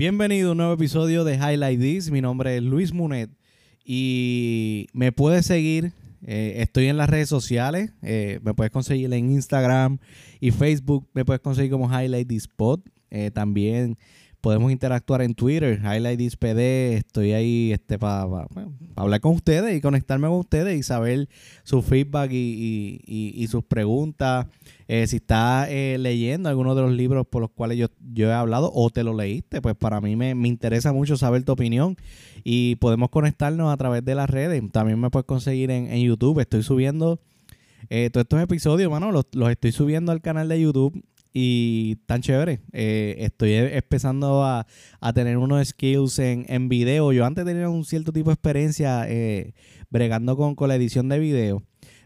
Bienvenido a un nuevo episodio de Highlight This. Mi nombre es Luis Munet y me puedes seguir. eh, estoy en las redes sociales. eh, me puedes conseguir en Instagram y Facebook. Me puedes conseguir como Highlight This Pod. Eh, también podemos interactuar en Twitter, Highlight PD. Estoy ahí este, para hablar con ustedes y conectarme con ustedes y saber su feedback y, y- y- y sus preguntas. Eh, si estás eh, leyendo alguno de los libros por los cuales yo, yo he hablado o te lo leíste, pues para mí me, me interesa mucho saber tu opinión y podemos conectarnos a través de las redes. También me puedes conseguir en, en YouTube. Estoy subiendo eh, todos estos episodios, mano, los, los estoy subiendo al canal de YouTube y tan chévere. Eh, estoy e- empezando a, a tener unos skills en, en video. Yo antes tenía un cierto tipo de experiencia eh, bregando con, con la edición de video.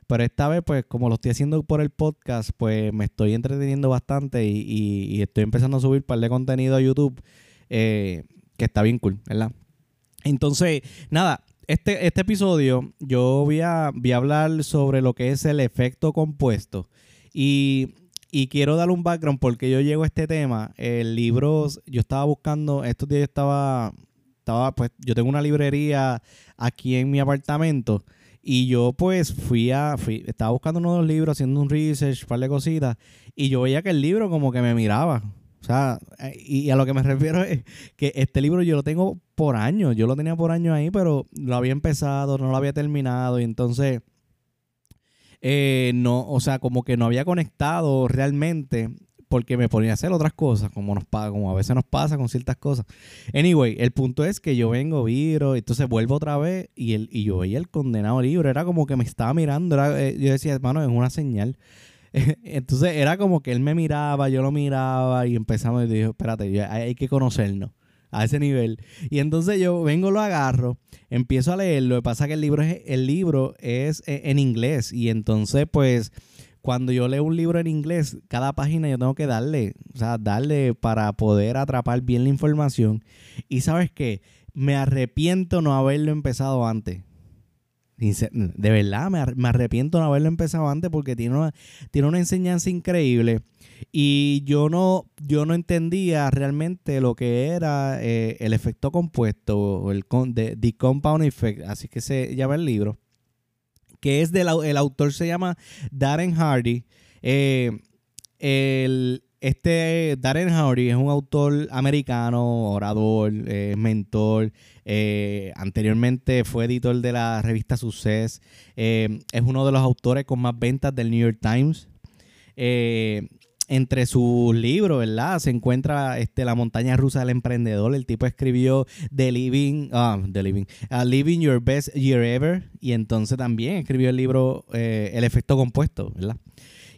Pero esta vez, pues, como lo estoy haciendo por el podcast, pues me estoy entreteniendo bastante y, y- estoy empezando a subir un par de contenido a YouTube eh, que está bien cool, ¿verdad? Entonces, nada, este, este episodio yo voy a, voy a hablar sobre lo que es el efecto compuesto. Y, y quiero dar un background porque yo llego a este tema. El libro, yo estaba buscando, estos días yo estaba, estaba, pues, yo tengo una librería aquí en mi apartamento. Y yo pues fui a, fui- estaba buscando uno de los libros, haciendo un research, un par de cositas, y yo veía que el libro como que me miraba. O sea, y a lo que me refiero es que este libro yo lo tengo por años, yo lo tenía por años ahí, pero lo había empezado, no lo había terminado, y entonces, eh, no, o sea, como que no había conectado realmente porque me ponía a hacer otras cosas, como nos como a veces nos pasa con ciertas cosas. Anyway, el punto es que yo vengo, viro, entonces vuelvo otra vez y, el, y yo veía el condenado libro, era como que me estaba mirando, eh, yo decía, hermano, es una señal. Entonces era como que él me miraba, yo lo miraba y empezamos y dije, espérate, hay, hay que conocernos a ese nivel. Y entonces yo vengo, lo agarro, empiezo a leerlo. Lo que pasa es que el libro es, el libro es eh, en inglés y entonces pues cuando yo leo un libro en inglés, cada página yo tengo que darle, o sea, darle para poder atrapar bien la información. Y sabes qué, me arrepiento no haberlo empezado antes. De verdad, me, ar- me arrepiento no haberlo empezado antes porque tiene una, tiene una enseñanza increíble. Y yo no, yo no entendía realmente lo que era eh, el efecto compuesto, o el con- de, The Compound Effect, así que se llama el libro, que es del el autor se llama Darren Hardy. Eh, el, este Darren Hardy es un autor americano, orador, eh, mentor. eh, anteriormente fue editor de la revista Success. eh, es uno de los autores con más ventas del New York Times. Eh, entre sus libros, ¿verdad? Se encuentra este, La montaña rusa del emprendedor. El tipo escribió The Living, ah, The Living, ah, Living Your Best Year Ever. Y entonces también escribió el libro eh, El efecto compuesto, ¿verdad?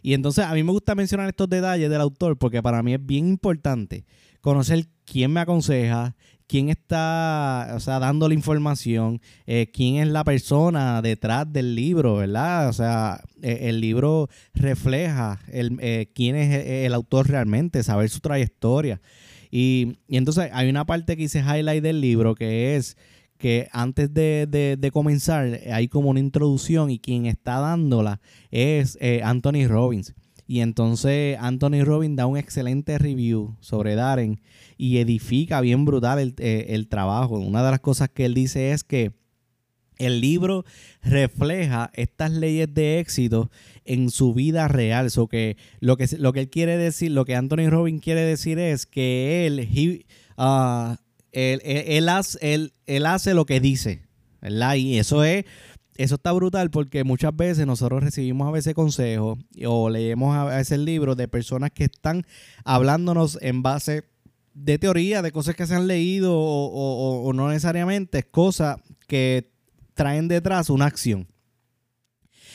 Y entonces a mí me gusta mencionar estos detalles del autor porque para mí es bien importante conocer quién me aconseja, quién está, o sea, dando la información, eh, quién es la persona detrás del libro, ¿verdad? O sea, eh, el libro refleja el, eh, quién es el, el autor realmente, saber su trayectoria. Y, y entonces hay una parte que hice highlight del libro que es que antes de, de- comenzar hay como una introducción y quien está dándola es eh, Anthony Robbins. Y entonces Anthony Robbins da un excelente review sobre Darren y edifica bien brutal el, eh, el trabajo. Una de las cosas que él dice es que el libro refleja estas leyes de éxito en su vida real. So que lo que lo que él quiere decir, lo que Anthony Robbins quiere decir es que él, he- ah, él, él- hace, él- él hace lo que dice, ¿verdad? Y eso es eso está brutal porque muchas veces nosotros recibimos a veces consejos o leemos a veces libros de personas que están hablándonos en base de teoría, de cosas que se han leído o- o- o no necesariamente, cosas que traen detrás una acción.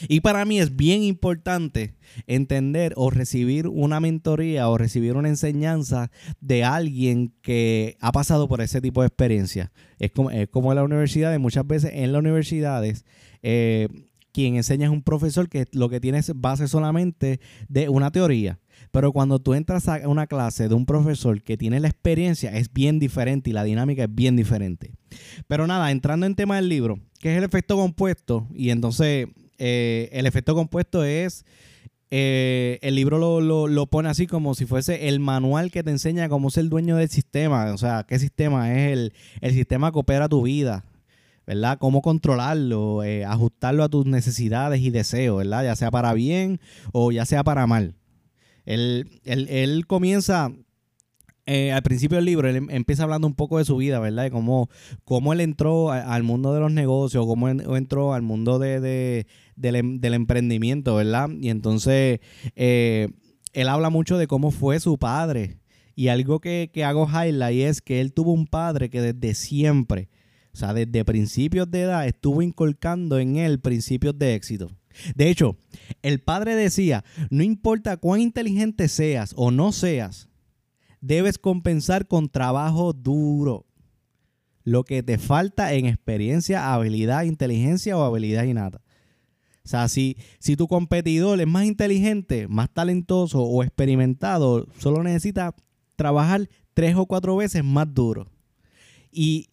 Y para mí es bien importante entender o recibir una mentoría o recibir una enseñanza de alguien que ha pasado por ese tipo de experiencia. Es como, es como en la universidad, muchas veces en las universidades, eh, quien enseña es un profesor que lo que tiene es base solamente de una teoría. Pero cuando tú entras a una clase de un profesor que tiene la experiencia, es bien diferente y la dinámica es bien diferente. Pero nada, entrando en tema del libro, que es el efecto compuesto, y entonces eh, el efecto compuesto es eh, el libro lo, lo, pone así como si fuese el manual que te enseña cómo ser dueño del sistema, o sea, qué sistema es el, el sistema que opera tu vida, ¿verdad? Cómo controlarlo, eh, ajustarlo a tus necesidades y deseos, ¿verdad? Ya sea para bien o ya sea para mal. Él, él, él comienza eh, al principio del libro, él em, empieza hablando un poco de su vida, ¿verdad? De cómo, cómo él entró al mundo de los negocios, cómo entró al mundo de, em, del, emprendimiento, ¿verdad? Y entonces eh, él habla mucho de cómo fue su padre. Y algo que, que hago highlight es que él tuvo un padre que desde siempre, o sea, desde principios de edad, estuvo inculcando en él principios de éxito. De hecho, el padre decía, no importa cuán inteligente seas o no seas, debes compensar con trabajo duro. Lo que te falta en experiencia, habilidad, inteligencia o habilidad innata. O sea, si, si tu competidor es más inteligente, más talentoso o experimentado, solo necesita trabajar tres o cuatro veces más duro. Y,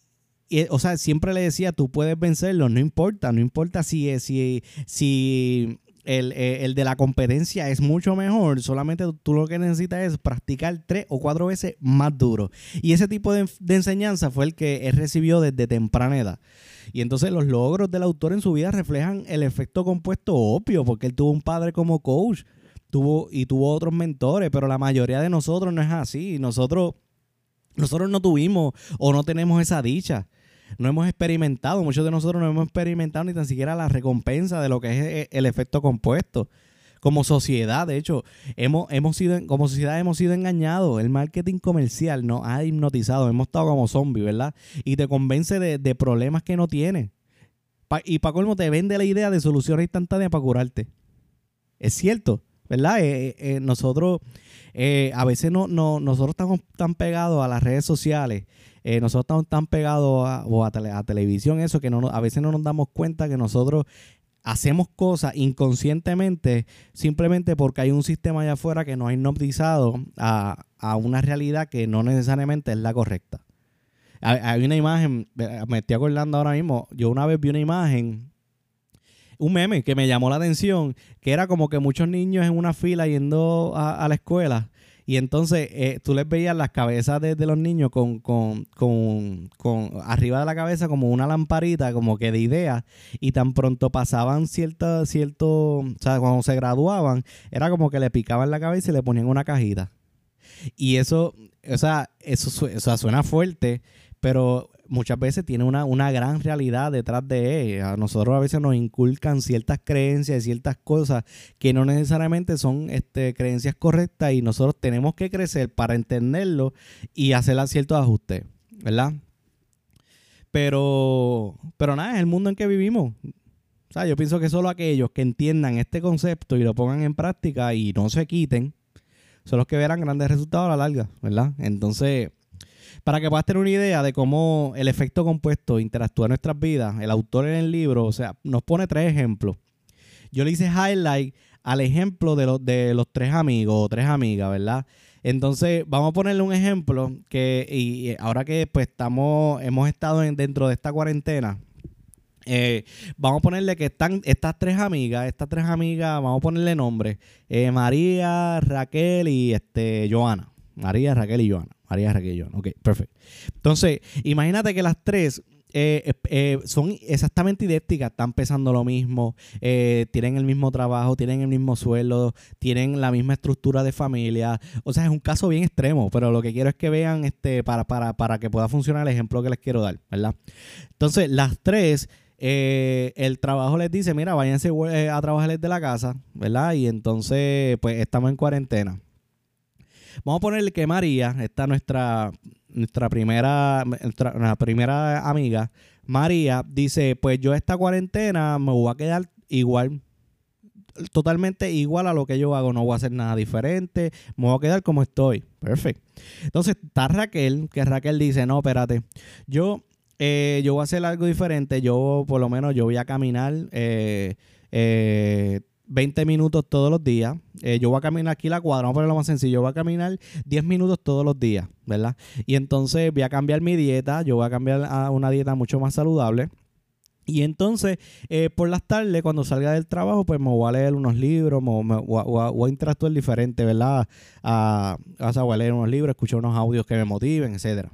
o sea, siempre le decía, tú puedes vencerlo, no importa, no importa si, si, si eh, el, de la competencia es mucho mejor. Solamente tú lo que necesitas es practicar tres o cuatro veces más duro. Y ese tipo de, enseñanza fue el que él recibió desde temprana edad. Y entonces los logros del autor en su vida reflejan el efecto compuesto obvio, porque él tuvo un padre como coach tuvo, y tuvo otros mentores, pero la mayoría de nosotros no es así. Nosotros, nosotros no tuvimos o no tenemos esa dicha no hemos experimentado, muchos de nosotros no hemos experimentado ni tan siquiera la recompensa de lo que es eh, el efecto compuesto. Como sociedad, de hecho, hemos, hemos sido, como sociedad hemos sido engañados. El marketing comercial nos ha hipnotizado. Hemos estado como zombies, ¿verdad? Y te convence de, problemas que no tienes. y para colmo te vende la idea de soluciones instantáneas para curarte. Es cierto, ¿verdad? Eh, eh, nosotros a veces no, no, nosotros estamos tan pegados a las redes sociales eh, nosotros estamos tan pegados a, a, televisión, eso, que a veces no nos damos cuenta que nosotros hacemos cosas inconscientemente simplemente porque hay un sistema allá afuera que nos ha hipnotizado a, una realidad que no necesariamente es la correcta. Hay, una imagen, me estoy acordando ahora mismo, yo una vez vi una imagen un meme que me llamó la atención, que era como que muchos niños en una fila yendo a la escuela y entonces eh, tú les veías las cabezas de, los niños con, con, con, con, arriba de la cabeza como una lamparita, como que de ideas. Y tan pronto pasaban cierto, cierto, o sea, cuando se graduaban, era como que le picaban la cabeza y le ponían una cajita. Y eso, o sea, eso, o sea, suena fuerte, pero muchas veces tiene una, una gran realidad detrás de ella. A nosotros a veces nos inculcan ciertas creencias y ciertas cosas que no necesariamente son este, creencias correctas y nosotros tenemos que crecer para entenderlo y hacer ciertos ajustes, ¿verdad? Pero, pero nada, es el mundo en que vivimos. O sea, yo pienso que solo aquellos que entiendan este concepto y lo pongan en práctica y no se quiten, son los que verán grandes resultados a la larga, ¿verdad? Entonces, para que puedas tener una idea de cómo el efecto compuesto interactúa en nuestras vidas, el autor en el libro, o sea, nos pone tres ejemplos. Yo le hice highlight al ejemplo de, los de los tres amigos o tres amigas, ¿verdad? Entonces, vamos a ponerle un ejemplo que, y ahora que pues estamos, hemos estado dentro de esta cuarentena, eh, vamos a ponerle que están estas tres amigas, estas tres amigas, vamos a ponerle nombre, eh, María, Raquel y este Joana. María, Raquel y Joana. María Joana. Ok, perfecto. Entonces, imagínate que las tres eh, eh, son exactamente idénticas, están pesando lo mismo, eh, tienen el mismo trabajo, tienen el mismo sueldo, tienen la misma estructura de familia. O sea, es un caso bien extremo, pero lo que quiero es que vean este para, para, para que pueda funcionar el ejemplo que les quiero dar, ¿verdad? Entonces, las tres, el trabajo les dice, mira, váyanse a trabajar desde la casa, ¿verdad? Y entonces, pues estamos en cuarentena. Vamos a ponerle que María, esta nuestra, nuestra primera, nuestra, primera amiga, María, dice, pues yo esta cuarentena me voy a quedar igual, totalmente igual a lo que yo hago, no voy a hacer nada diferente, me voy a quedar como estoy. Perfecto. Entonces está Raquel, que Raquel dice, no, espérate, yo, eh, yo voy a hacer algo diferente, yo por lo menos yo voy a caminar. Eh, eh, 20 minutos todos los días. Eh, yo voy a caminar aquí la cuadra, vamos a ponerlo más sencillo. Yo voy a caminar 10 minutos todos los días, ¿verdad? Y entonces voy a cambiar mi dieta. Yo voy a cambiar a una dieta mucho más saludable. Y entonces, eh, por las tardes, cuando salga del trabajo, pues me voy a leer unos libros, me, voy, a, interactuar diferente, ¿verdad? A, a, voy a leer unos libros, escuchar unos audios que me motiven, etcétera.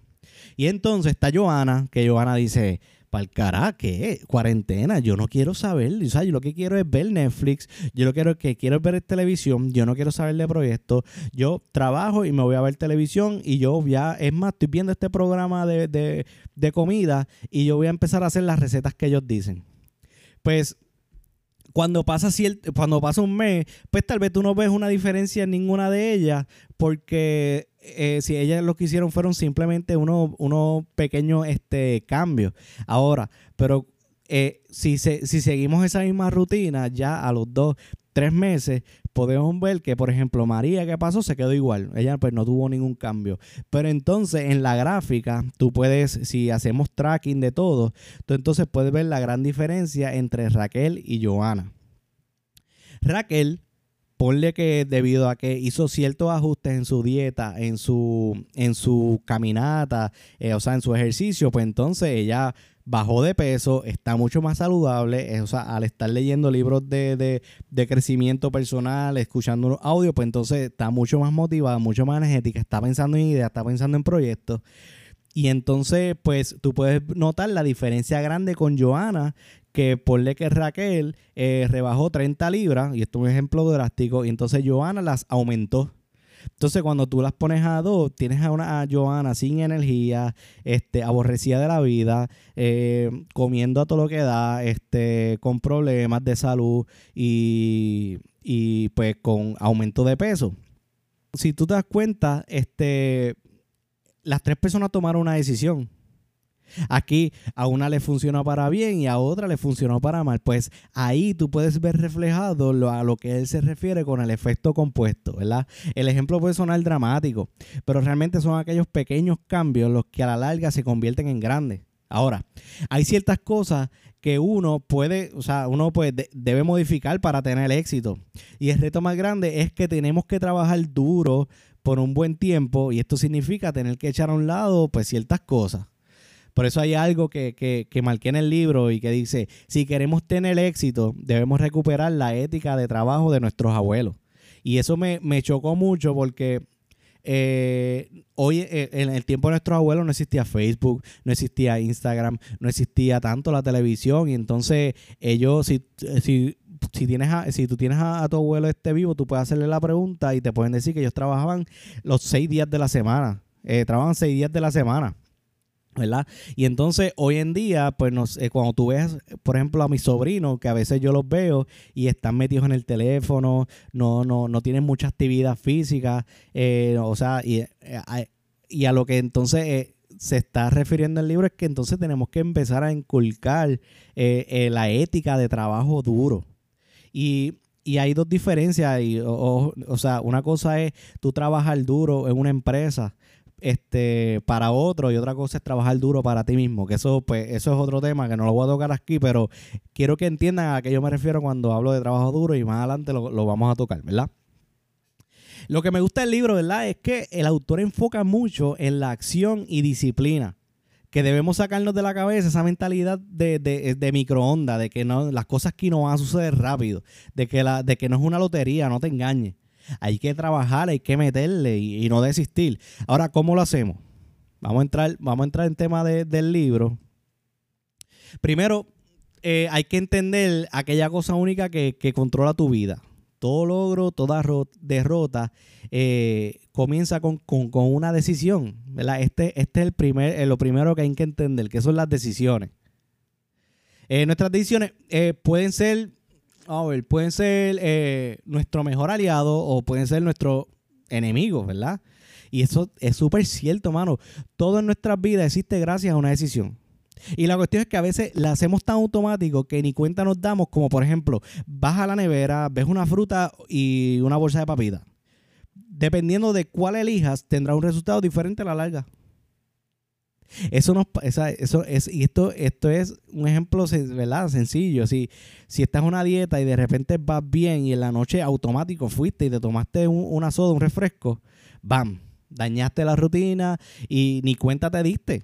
Y entonces está Joana, que Joana dice, el cara, ¿qué? Cuarentena, yo no quiero saber, o sea, yo lo que quiero es ver Netflix, yo lo quiero que quiero ver televisión, yo no quiero saber de proyectos, yo trabajo y me voy a ver televisión y yo ya, es más, estoy viendo este programa de, de, de comida y yo voy a empezar a hacer las recetas que ellos dicen. Pues cuando pasa, cuando pasa un mes, pues tal vez tú no ves una diferencia en ninguna de ellas, porque eh, si ellas lo que hicieron fueron simplemente unos uno pequeños este, cambios. Ahora, pero eh, si, si seguimos esa misma rutina, ya a los dos, tres meses, podemos ver que, por ejemplo, María, ¿qué pasó? Se quedó igual. Ella pues no tuvo ningún cambio. Pero entonces en la gráfica, tú puedes, si hacemos tracking de todo, tú entonces puedes ver la gran diferencia entre Raquel y Joana. Raquel ponle que debido a que hizo ciertos ajustes en su dieta, en su, en su caminata, eh, o sea, en su ejercicio, pues entonces ella bajó de peso, está mucho más saludable, eh, o sea, al estar leyendo libros de, de, crecimiento personal, escuchando unos audios, pues entonces está mucho más motivada, mucho más energética, está pensando en ideas, está pensando en proyectos. Y entonces, pues tú puedes notar la diferencia grande con Joana, que ponle que Raquel eh, rebajó 30 libras, y esto es un ejemplo drástico, y entonces Joana las aumentó. Entonces, cuando tú las pones a dos, tienes a una a Joana sin energía, este, aborrecida de la vida, eh, comiendo a todo lo que da, este, con problemas de salud y, y pues con aumento de peso. Si tú te das cuenta, este, las tres personas tomaron una decisión. Aquí a una le funcionó para bien y a otra le funcionó para mal. Pues ahí tú puedes ver reflejado a lo que él se refiere con el efecto compuesto, ¿verdad? El ejemplo puede sonar dramático, pero realmente son aquellos pequeños cambios los que a la larga se convierten en grandes. Ahora, hay ciertas cosas que uno puede, o sea, uno pues debe modificar para tener éxito. Y el reto más grande es que tenemos que trabajar duro por un buen tiempo y esto significa tener que echar a un lado pues ciertas cosas. Por eso hay algo que, que, marqué en el libro y que dice, si queremos tener éxito, debemos recuperar la ética de trabajo de nuestros abuelos. Y eso me, chocó mucho porque eh, hoy eh, en el tiempo de nuestros abuelos no existía Facebook, no existía Instagram, no existía tanto la televisión y entonces ellos, si, si, si, tienes si tú tienes a, tu abuelo este vivo, tú puedes hacerle la pregunta y te pueden decir que ellos trabajaban los seis días de la semana, eh, trabajaban seis días de la semana. ¿Verdad? Y entonces hoy en día, pues nos, eh, cuando tú ves, por ejemplo, a mis sobrinos, que a veces yo los veo y están metidos en el teléfono, no, no, no tienen mucha actividad física, eh, o sea, y, eh, y, a lo que entonces se está refiriendo el libro es que entonces tenemos que empezar a inculcar la ética de trabajo duro. Y, y hay dos diferencias, y, o, o sea, una cosa es tú trabajar duro en una empresa, este, para otro y otra cosa es trabajar duro para ti mismo, que eso, pues, eso es otro tema que no lo voy a tocar aquí, pero quiero que entiendan a qué yo me refiero cuando hablo de trabajo duro y más adelante lo, lo vamos a tocar, ¿verdad? Lo que me gusta del libro, ¿verdad? Es que el autor enfoca mucho en la acción y disciplina. Que debemos sacarnos de la cabeza esa mentalidad de, de, de microondas, de que no, las cosas aquí no van a suceder rápido, de que, la, de que no es una lotería, no te engañes. Hay que trabajar, hay que meterle y, no desistir. Ahora, ¿cómo lo hacemos? Vamos a entrar, vamos a entrar en tema del libro. Primero, eh, hay que entender aquella cosa única que, controla tu vida. Todo logro, toda derrota eh, comienza con, una decisión. Este, este es el primer, eh, lo primero que hay que entender, que son las decisiones. nuestras decisiones pueden ser a ver, pueden ser eh, nuestro mejor aliado o pueden ser nuestro enemigo, ¿verdad? Y eso es súper cierto, mano. Todo en nuestras vidas existe gracias a una decisión. Y la cuestión es que a veces la hacemos tan automático que ni cuenta nos damos, como por ejemplo, vas a la nevera, ves una fruta y una bolsa de papita. Dependiendo de cuál elijas, tendrá un resultado diferente a la larga. Eso nos eso es, y esto, esto es un ejemplo sencillo. Si, si estás en una dieta y de repente vas bien y en la noche automático fuiste y te tomaste una soda, un refresco, bam, dañaste la rutina y ni cuenta te diste.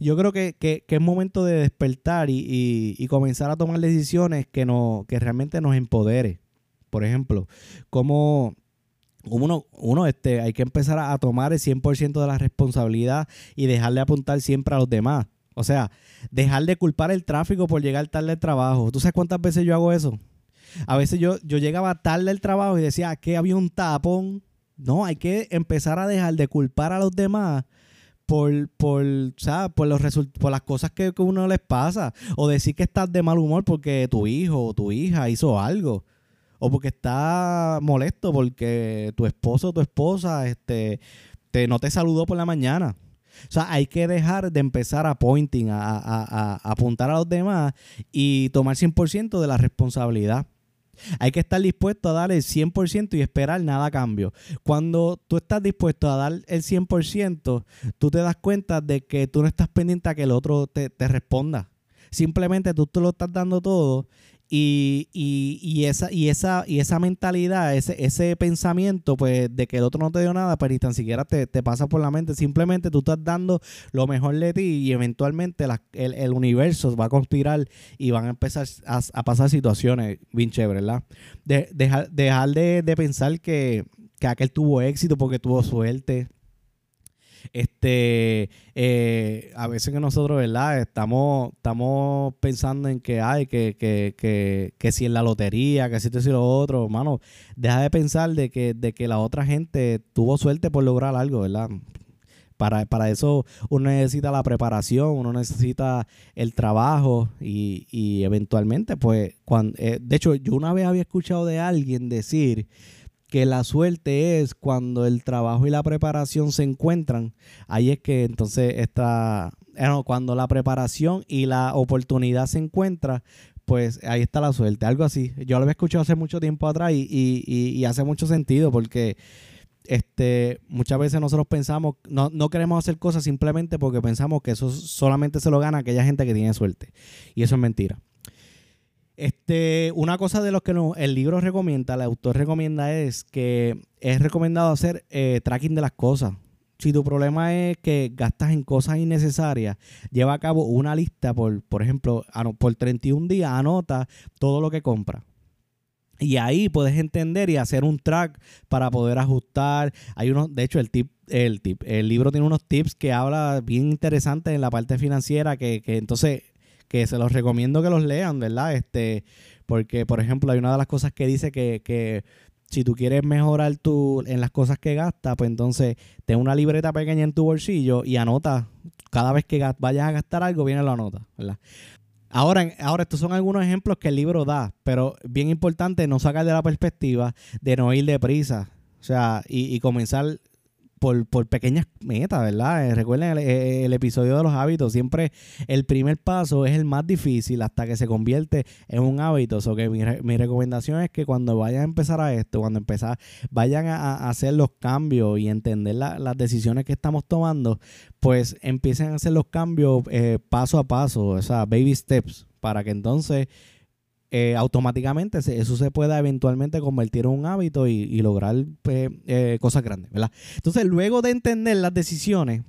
Yo creo que, que, es momento de despertar y, y, comenzar a tomar decisiones que, no, que realmente nos empodere. Por ejemplo, como uno, uno este, hay que empezar a, tomar el 100% de la responsabilidad y dejar de apuntar siempre a los demás. O sea, dejar de culpar el tráfico por llegar tarde al trabajo. ¿Tú sabes cuántas veces yo hago eso? A veces yo, yo llegaba tarde al trabajo y decía que había un tapón. No, hay que empezar a dejar de culpar a los demás por, por, por, los por las cosas que, que uno les pasa. O decir que estás de mal humor porque tu hijo o tu hija hizo algo. O porque está molesto porque tu esposo o tu esposa este, te, no te saludó por la mañana. O sea, hay que dejar de empezar a pointing, a, a apuntar a los demás y tomar 100% de la responsabilidad. Hay que estar dispuesto a dar el 100% y esperar nada a cambio. Cuando tú estás dispuesto a dar el 100%, tú te das cuenta de que tú no estás pendiente a que el otro te, responda. Simplemente tú te lo estás dando todo y, y, y, esa, y, esa, y esa mentalidad, ese, ese pensamiento, pues, de que el otro no te dio nada, pues, ni tan siquiera te, pasa por la mente. Simplemente tú estás dando lo mejor de ti y eventualmente el, universo va a conspirar y van a empezar a, pasar situaciones bien chéveres, ¿verdad? De, dejar, dejar de, de pensar que, que aquel tuvo éxito porque tuvo suerte este, eh, a veces que nosotros, ¿verdad? Estamos, estamos pensando en que hay, que, que, que, que si en la lotería, que si esto y lo otro, hermano, deja de pensar de que, de que la otra gente tuvo suerte por lograr algo, ¿verdad? Para, para, eso uno necesita la preparación, uno necesita el trabajo y, y eventualmente, pues, cuando, eh, de hecho, yo una vez había escuchado de alguien decir que la suerte es cuando el trabajo y la preparación se encuentran. Ahí es que entonces está, eh, cuando la preparación y la oportunidad se encuentran, pues ahí está la suerte, algo así. Yo lo había escuchado hace mucho tiempo atrás y, y, hace mucho sentido porque este, muchas veces nosotros pensamos, no, no queremos hacer cosas simplemente porque pensamos que eso solamente se lo gana aquella gente que tiene suerte. Y eso es mentira. Este, una cosa de los que el libro recomienda, el autor recomienda es que es recomendado hacer eh, tracking de las cosas. Si tu problema es que gastas en cosas innecesarias, lleva a cabo una lista por, por ejemplo, por 31 días, anota todo lo que compras. Y ahí puedes entender y hacer un track para poder ajustar. Hay unos, de hecho, el tip, el tip, el libro tiene unos tips que habla bien interesantes en la parte financiera que, que entonces que se los recomiendo que los lean, ¿verdad? Este, porque, por ejemplo, hay una de las cosas que dice que, que si tú quieres mejorar tu, en las cosas que gastas, pues entonces ten una libreta pequeña en tu bolsillo y anota. Cada vez que vayas a gastar algo, viene la nota, ¿verdad? Ahora, ahora, estos son algunos ejemplos que el libro da, pero bien importante no sacar de la perspectiva de no ir deprisa. O sea, y, y comenzar por, por pequeñas metas, ¿verdad? Eh, recuerden eh, el, episodio de los hábitos, siempre el primer paso es el más difícil hasta que se convierte en un hábito. O que mi, mi, recomendación es que cuando vayan a empezar a esto, cuando empezar, vayan a, hacer los cambios y entender las decisiones que estamos tomando, pues empiecen a hacer los cambios eh, paso a paso, o sea, baby steps, para que entonces eh, automáticamente eso se pueda eventualmente convertir en un hábito y, lograr pues, eh, cosas grandes, ¿verdad? Entonces, luego de entender las decisiones,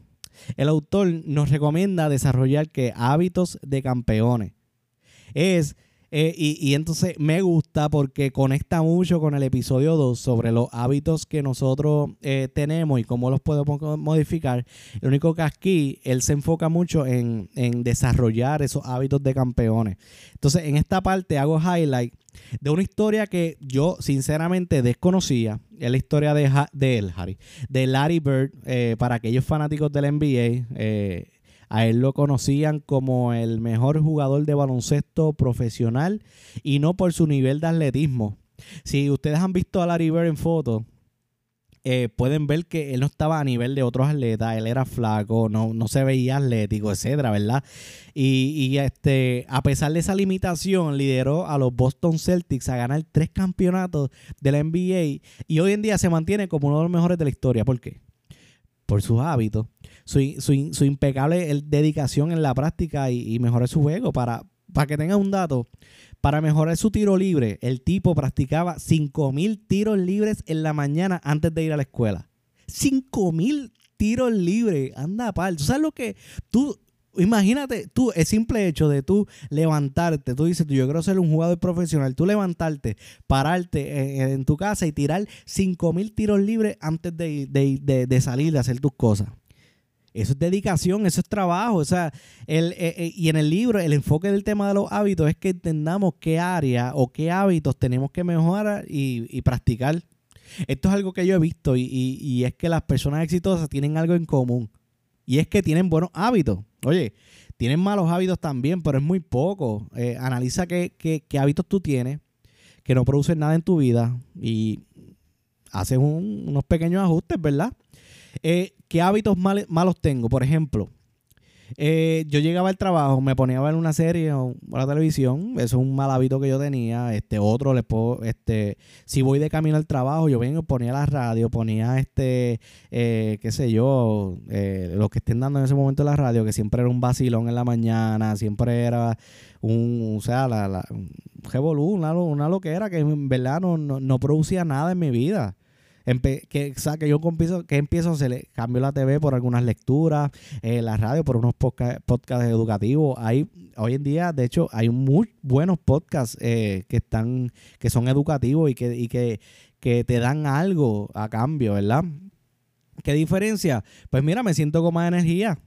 el autor nos recomienda desarrollar que hábitos de campeones. Es eh, y, entonces me gusta porque conecta mucho con el episodio 2 sobre los hábitos que nosotros eh, tenemos y cómo los podemos modificar. Lo único que aquí él se enfoca mucho en, desarrollar esos hábitos de campeones. Entonces en esta parte hago highlight de una historia que yo sinceramente desconocía. Es la historia de, de Harry, de Larry Bird, eh, para aquellos fanáticos del NBA. A él lo conocían como el mejor jugador de baloncesto profesional y no por su nivel de atletismo. Si ustedes han visto a Larry Bird en fotos, eh, pueden ver que él no estaba a nivel de otros atletas, él era flaco, no, no se veía atlético, etcétera, ¿verdad? Y, este, a pesar de esa limitación, lideró a los Boston Celtics a ganar tres campeonatos de la NBA y hoy en día se mantiene como uno de los mejores de la historia. ¿Por qué? Por sus hábitos, su, impecable dedicación en la práctica y, mejorar su juego. Para, para que tengan un dato, para mejorar su tiro libre, el tipo practicaba 5.000 tiros libres en la mañana antes de ir a la escuela. 5.000 tiros libres, anda pal. ¿Tú sabes lo que tú Imagínate tú, el simple hecho de tú levantarte, tú dices, yo quiero ser un jugador profesional, tú levantarte, pararte en, tu casa y tirar 5.000 tiros libres antes de, de, salir, de hacer tus cosas. Eso es dedicación, eso es trabajo. O sea, eh, eh, y en el libro el enfoque del tema de los hábitos es que entendamos qué área o qué hábitos tenemos que mejorar y, practicar. Esto es algo que yo he visto y es que las personas exitosas tienen algo en común. Y es que tienen buenos hábitos. Oye, tienen malos hábitos también, pero es muy poco. Eh, analiza qué, hábitos tú tienes que no producen nada en tu vida y haces unos pequeños ajustes, ¿verdad? Eh, ¿Qué hábitos malos tengo? Por ejemplo, eh, yo llegaba al trabajo, me ponía a ver una serie o la televisión, eso es un mal hábito que yo tenía. Este otro, le puedo, este, si voy de camino al trabajo, yo vengo, ponía la radio, ponía este, eh, qué sé yo, eh, los que estén dando en ese momento la radio, que siempre era un vacilón en la mañana, siempre era un, o sea, la, la un revolú, una, una loquera que en verdad no, no producía nada en mi vida que, que yo empiezo, que empiezo se la TV por algunas lecturas, eh, la radio por unos podcasts podcast educativos. Hay, hoy en día, de hecho, hay muy buenos podcasts eh, que están, que son educativos y que, y que, que te dan algo a cambio, ¿verdad? ¿Qué diferencia? Pues mira, me siento con más energía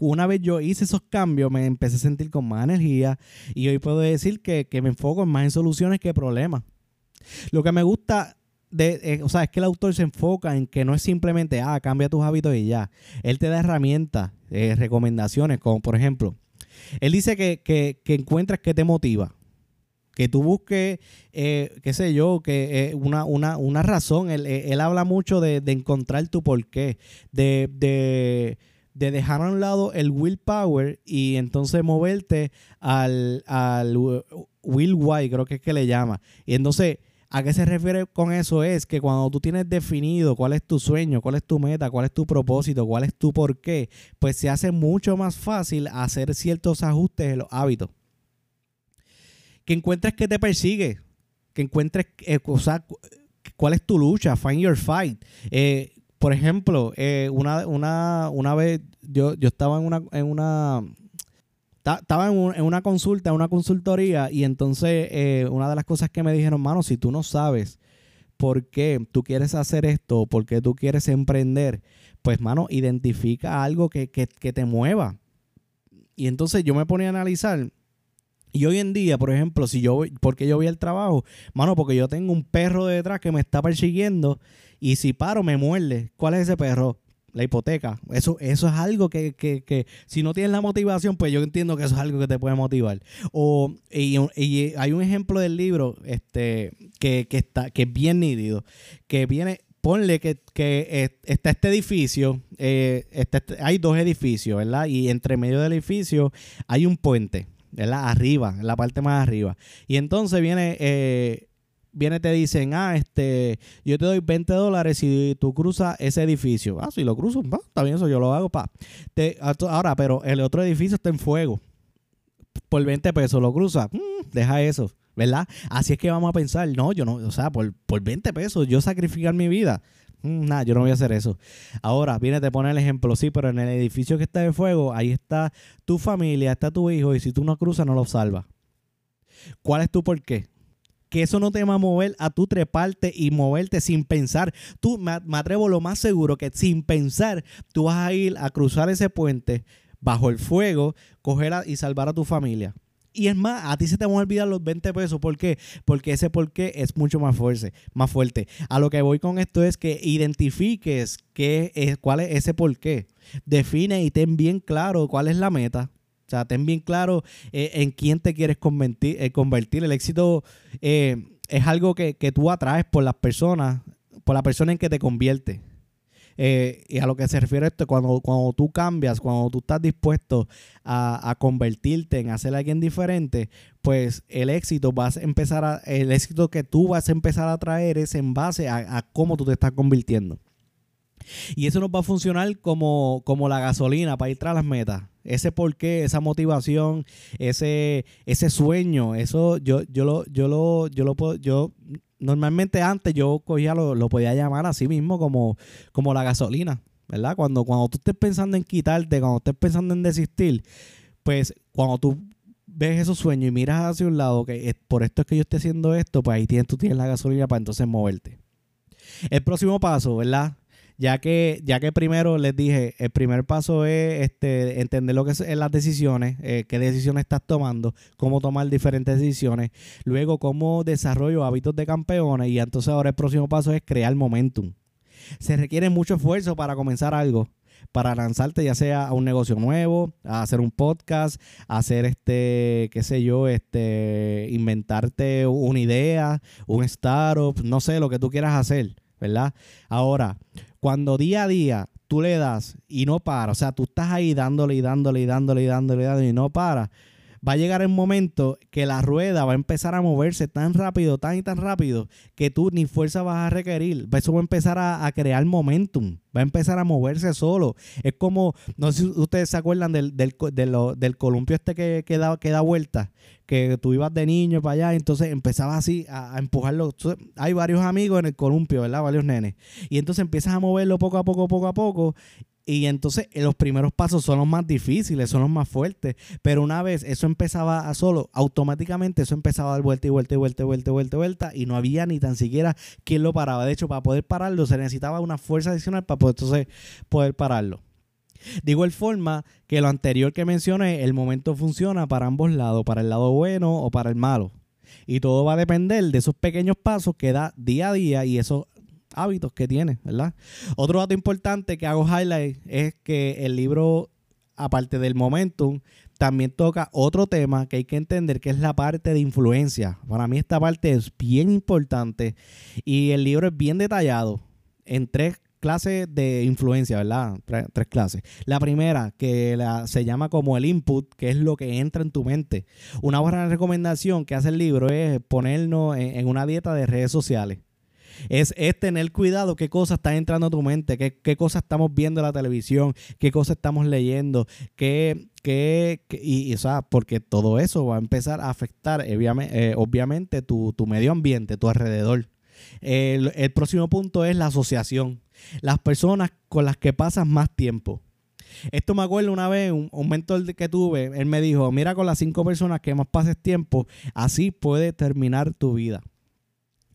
una vez yo hice esos cambios, me empecé a sentir con más energía y hoy puedo decir que, que me enfoco más en soluciones que problemas. Lo que me gusta eh, o sea, es que el autor se enfoca en que no es simplemente, ah, cambia tus hábitos y ya. Él te da herramientas, eh, recomendaciones, como por ejemplo, él dice que, que, que encuentres que te motiva. Que tú busques, eh, qué sé yo, que una, una, una, razón. Él, habla mucho de, encontrar tu porqué, de, de, de, dejar a un lado el willpower y entonces moverte al, al will why, creo que es que le llama. Y entonces ¿A qué se refiere con eso? Es que cuando tú tienes definido cuál es tu sueño, cuál es tu meta, cuál es tu propósito, cuál es tu porqué, pues se hace mucho más fácil hacer ciertos ajustes en los hábitos. Que encuentres que te persigue, que encuentres, eh, o sea, cuál es tu lucha, find your fight. Eh, por ejemplo, eh, una, una, una vez yo, yo estaba en una, en una estaba en, una consulta, en una consultoría, y entonces eh, una de las cosas que me dijeron, mano, si tú no sabes por qué tú quieres hacer esto, por qué tú quieres emprender, pues, mano, identifica algo que, te mueva. Y entonces yo me ponía a analizar. Y hoy en día, por ejemplo, si yo voy, porque yo voy al trabajo, mano, porque yo tengo un perro detrás que me está persiguiendo y si paro me muerde. ¿Cuál es ese perro? La hipoteca. Eso, eso es algo que, que, que, si no tienes la motivación, pues yo entiendo que eso es algo que te puede motivar. O, y, hay un ejemplo del libro este, que, está, que es bien nítido, que viene, ponle que, está este edificio, eh, este, hay dos edificios, ¿verdad? Y entre medio del edificio hay un puente. ¿verdad? Arriba, en la parte más arriba. Y entonces viene eh, viene te dicen, ah, este, yo te doy 20 dólares si tú cruzas ese edificio. Ah, si lo cruzo, está bien, eso yo lo hago, pa. Te, ahora, pero el otro edificio está en fuego. Por 20 pesos lo cruza, mm, deja eso, ¿verdad? Así es que vamos a pensar, no, yo no, o sea, por, por 20 pesos yo sacrificar mi vida. Mm, nada, yo no voy a hacer eso. Ahora, viene, te pone el ejemplo, sí, pero en el edificio que está en fuego, ahí está tu familia, está tu hijo, y si tú no cruzas, no lo salvas. ¿Cuál es tu por qué? Que eso no te va a mover a tu treparte y moverte sin pensar. Tú, me, atrevo lo más seguro que sin pensar, tú vas a ir a cruzar ese puente bajo el fuego, coger y salvar a tu familia. Y es más, a ti se te van a olvidar los 20 pesos. ¿Por qué? Porque ese por qué es mucho más fuerte, más fuerte. A lo que voy con esto es que identifiques qué es, cuál es ese por qué. Define y ten bien claro cuál es la meta. O sea, ten bien claro eh, en quién te quieres convertir. Eh, convertir. El éxito eh, es algo que, tú atraes por las personas, por la persona en que te convierte. y a lo que se refiere esto, cuando, cuando tú cambias, cuando tú estás dispuesto a, convertirte en hacer a alguien diferente, pues el éxito vas a empezar a, el éxito que tú vas a empezar a traer es en base a, a cómo tú te estás convirtiendo. Y eso nos va a funcionar como, como la gasolina para ir tras las metas. Ese porqué, esa motivación, ese, ese sueño, eso yo, yo lo, yo lo, yo lo puedo, yo normalmente antes yo cogía lo, lo podía llamar así mismo como, como la gasolina. ¿verdad? Cuando, cuando tú estés pensando en quitarte, cuando estés pensando en desistir, pues cuando tú ves esos sueños y miras hacia un lado, que por esto es que yo estoy haciendo esto, pues ahí tienes, tú tienes la gasolina para entonces moverte. El próximo paso, ¿verdad? Ya que, ya que primero les dije, el primer paso es este, entender lo que son las decisiones, eh, qué decisiones estás tomando, cómo tomar diferentes decisiones, luego cómo desarrollo hábitos de campeones y entonces ahora el próximo paso es crear momentum. Se requiere mucho esfuerzo para comenzar algo, para lanzarte ya sea a un negocio nuevo, a hacer un podcast, a hacer este, qué sé yo, este, inventarte una idea, un startup, no sé, lo que tú quieras hacer, ¿verdad? Ahora, cuando día a día tú le das y no para, o sea, tú estás ahí dándole y dándole y dándole y dándole y dándole y no para, va a llegar el momento que la rueda va a empezar a moverse tan rápido, tan y tan rápido, que tú ni fuerza vas a requerir. Eso va a empezar a, crear momentum, va a empezar a moverse solo. Es como, no sé si ustedes se acuerdan del, del, columpio este que, que, da, que da vuelta, que tú ibas de niño para allá, entonces empezabas así a, a empujarlo. Hay varios amigos en el columpio, ¿verdad? Varios nenes. Y entonces empiezas a moverlo poco a poco, poco a poco, y entonces eh, los primeros pasos son los más difíciles, son los más fuertes. Pero una vez eso empezaba a solo, automáticamente eso empezaba a dar vuelta y vuelta y vuelta y vuelta y vuelta y vuelta. Y no había ni tan siquiera quien lo paraba. De hecho, para poder pararlo se necesitaba una fuerza adicional para poder, entonces, poder pararlo. De igual forma que lo anterior que mencioné, el momento funciona para ambos lados, para el lado bueno o para el malo. Y todo va a depender de esos pequeños pasos que da día a día y eso hábitos que tiene, ¿verdad? Otro dato importante que hago highlight es que el libro, aparte del momentum, también toca otro tema que hay que entender, que es la parte de influencia. Para mí esta parte es bien importante y el libro es bien detallado en tres clases de influencia, ¿verdad? Tres, clases. La primera, que se llama como el input, que es lo que entra en tu mente. Una buena recomendación que hace el libro es ponernos en una dieta de redes sociales es, tener cuidado qué cosas están entrando a tu mente, qué, qué cosas estamos viendo en la televisión, qué cosas estamos leyendo, qué, qué, y, o sea, porque todo eso va a empezar a afectar eh, obviamente, tu, medio ambiente, tu alrededor. El, próximo punto es la asociación. Las personas con las que pasas más tiempo. Esto me acuerdo una vez, un, un, mentor que tuve, él me dijo, mira con las cinco personas que más pases tiempo, así puede terminar tu vida.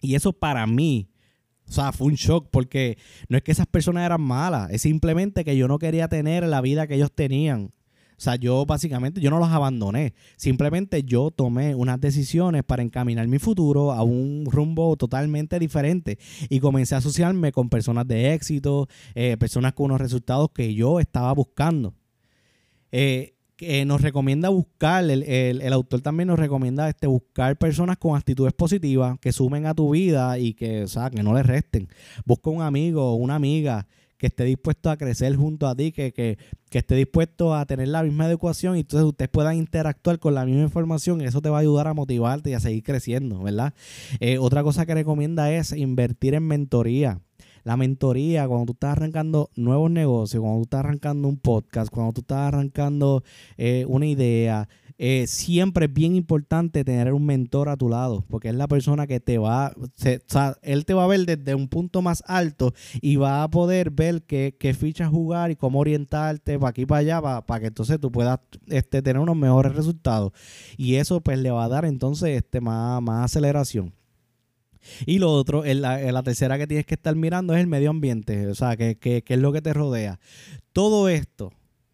Y eso para mí o sea, fue un shock porque no es que esas personas eran malas, es simplemente que yo no quería tener la vida que ellos tenían. O sea, yo básicamente, yo no los abandoné. Simplemente yo tomé unas decisiones para encaminar mi futuro a un rumbo totalmente diferente. Y comencé a asociarme con personas de éxito, eh, personas con unos resultados que yo estaba buscando. Eh, eh, nos recomienda buscar, el, autor también nos recomienda este, buscar personas con actitudes positivas que sumen a tu vida y que, o que no le resten. Busca un amigo o una amiga que esté dispuesto a crecer junto a ti, que, que, esté dispuesto a tener la misma educación y entonces ustedes puedan interactuar con la misma información y eso te va a ayudar a motivarte y a seguir creciendo, ¿verdad? Eh, otra cosa que recomienda es invertir en mentoría la mentoría, cuando tú estás arrancando nuevos negocios, cuando tú estás arrancando un podcast, cuando tú estás arrancando eh, una idea, eh, siempre es bien importante tener un mentor a tu lado, porque es la persona que te va, o sea, él te va a ver desde un punto más alto y va a poder ver qué, fichas jugar y cómo orientarte para aquí y para allá, para, que entonces tú puedas este, tener unos mejores resultados. Y eso pues le va a dar entonces este, más, más aceleración. Y lo otro, la, tercera que tienes que estar mirando es el medio ambiente, o sea, que, es lo que te rodea. Todo esto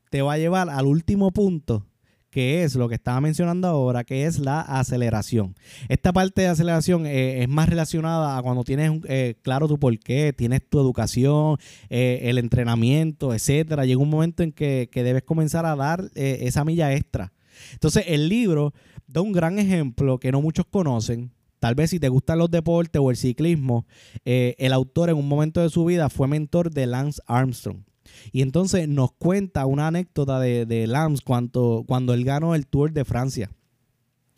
te va a llevar al último punto, que es lo que estaba mencionando ahora, que es la aceleración. Esta parte de aceleración eh, es más relacionada a cuando tienes eh, claro tu porqué, tienes tu educación, eh, el entrenamiento, etcétera. Llega un momento en que, que debes comenzar a dar esa milla extra. Entonces, el libro da un gran ejemplo que no muchos conocen, Tal vez si te gustan los deportes o el ciclismo, eh, el autor en un momento de su vida fue mentor de Lance Armstrong. Y entonces nos cuenta una anécdota de, Lance cuando, cuando él ganó el Tour de Francia.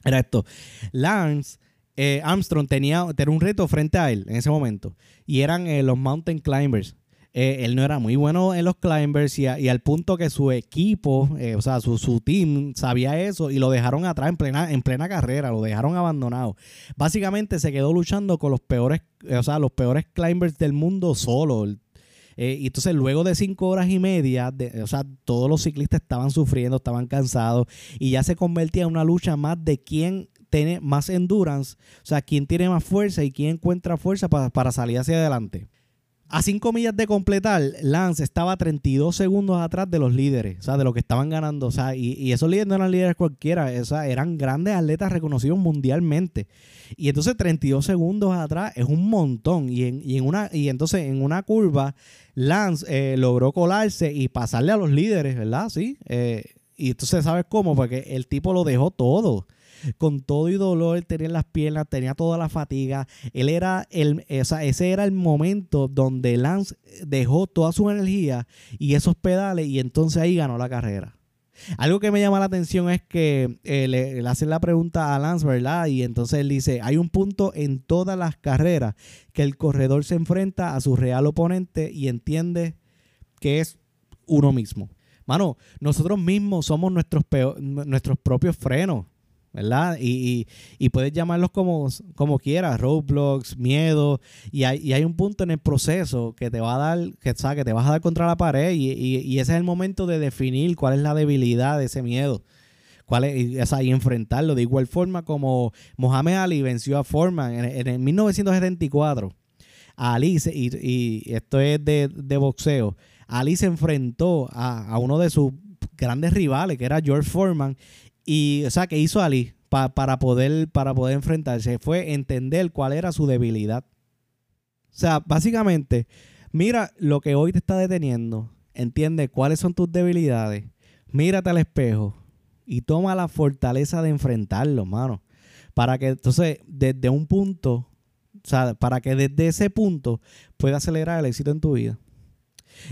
Era esto. Lance eh, Armstrong tenía, tenía, un reto frente a él en ese momento. Y eran eh, los mountain climbers. Eh, él no era muy bueno en los climbers y, al punto que su equipo, eh, o sea, su, su, team sabía eso y lo dejaron atrás en plena, en plena carrera, lo dejaron abandonado. Básicamente se quedó luchando con los peores, eh, o sea, los peores climbers del mundo solo. Y entonces luego de cinco horas y media, o sea, todos los ciclistas estaban sufriendo, estaban cansados y ya se convertía en una lucha más de quién tiene más endurance, o sea, quién tiene más fuerza y quién encuentra fuerza para, para salir hacia adelante. A 5 millas de completar, Lance estaba 32 segundos atrás de los líderes, o sea, de los que estaban ganando. O sea, y, esos líderes no eran líderes cualquiera, o sea, eran grandes atletas reconocidos mundialmente. Y entonces 32 segundos atrás es un montón. Y, en, una, y entonces en una curva, Lance eh, logró colarse y pasarle a los líderes, ¿verdad? Sí. Eh, y entonces, ¿sabes cómo? Porque el tipo lo dejó todo con todo y dolor, tenía las piernas, tenía toda la fatiga. Él era el, ese era el momento donde Lance dejó toda su energía y esos pedales y entonces ahí ganó la carrera. Algo que me llama la atención es que eh, le, hacen la pregunta a Lance, ¿verdad? Y entonces él dice, hay un punto en todas las carreras que el corredor se enfrenta a su real oponente y entiende que es uno mismo. Mano, nosotros mismos somos nuestros, nuestros propios frenos. ¿Verdad? Y, puedes llamarlos como, como quieras, roadblocks, miedo, y hay, hay un punto en el proceso que te va a dar, que, que te vas a dar contra la pared y, ese es el momento de definir cuál es la debilidad de ese miedo. Cuál es, y enfrentarlo de igual forma como Mohamed Ali venció a Foreman en, en 1974. Ali, y, esto es de, boxeo, Ali se enfrentó a uno de sus grandes rivales, que era George Foreman, y, o sea, que hizo Ali para, poder, para poder enfrentarse? Fue entender cuál era su debilidad. O sea, básicamente, mira lo que hoy te está deteniendo. Entiende cuáles son tus debilidades. Mírate al espejo y toma la fortaleza de enfrentarlo, mano. Para que entonces, desde un punto, o sea, para que desde ese punto pueda acelerar el éxito en tu vida.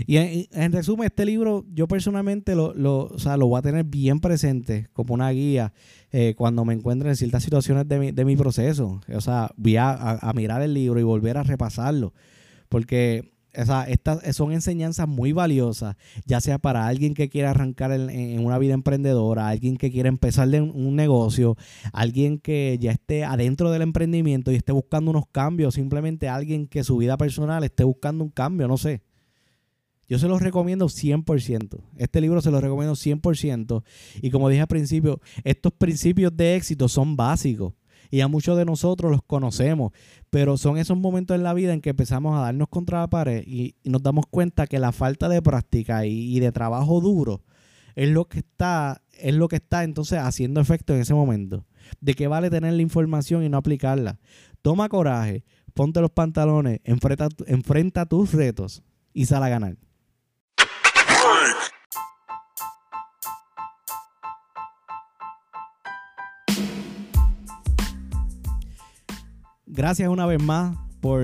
Y en, resumen, este libro yo personalmente lo, lo, o sea, lo voy a tener bien presente como una guía eh, cuando me encuentre en ciertas situaciones de mi, de mi proceso. O sea, voy a, mirar el libro y volver a repasarlo. Porque o sea, estas son enseñanzas muy valiosas, ya sea para alguien que quiera arrancar en, una vida emprendedora, alguien que quiera empezar un negocio, alguien que ya esté adentro del emprendimiento y esté buscando unos cambios, simplemente alguien que su vida personal esté buscando un cambio, no sé. Yo se los recomiendo 100%. Este libro se lo recomiendo 100%. Y como dije al principio, estos principios de éxito son básicos. Y a muchos de nosotros los conocemos. Pero son esos momentos en la vida en que empezamos a darnos contra la pared y, nos damos cuenta que la falta de práctica y, de trabajo duro es lo que está, es lo que está entonces haciendo efecto en ese momento. De qué vale tener la información y no aplicarla. Toma coraje, ponte los pantalones, enfrenta, enfrenta tus retos y sal a ganar. Gracias una vez más por,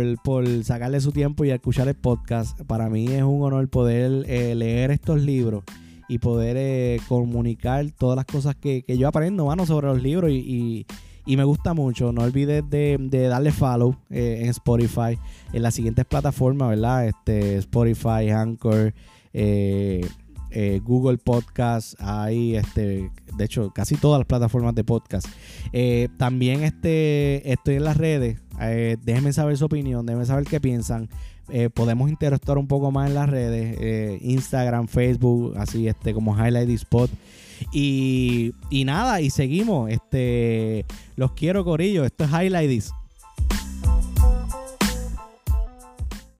sacarle su tiempo y escuchar el podcast. Para mí es un honor poder eh, leer estos libros y poder eh, comunicar todas las cosas que, yo aprendo, mano, sobre los libros y, me gusta mucho. No olvides de, darle follow eh, en Spotify, en las siguientes plataformas, ¿verdad? Este, Spotify, Anchor, Google Podcast, hay este de hecho, casi todas las plataformas de podcast. Eh, también este, estoy en las redes. Eh, déjenme saber su opinión, déjenme saber qué piensan. Eh, podemos interactuar un poco más en las redes, Instagram, Facebook, así este como Highlight Spot. Y, y nada, y seguimos. Este, los quiero, Corillo. Esto es Highlight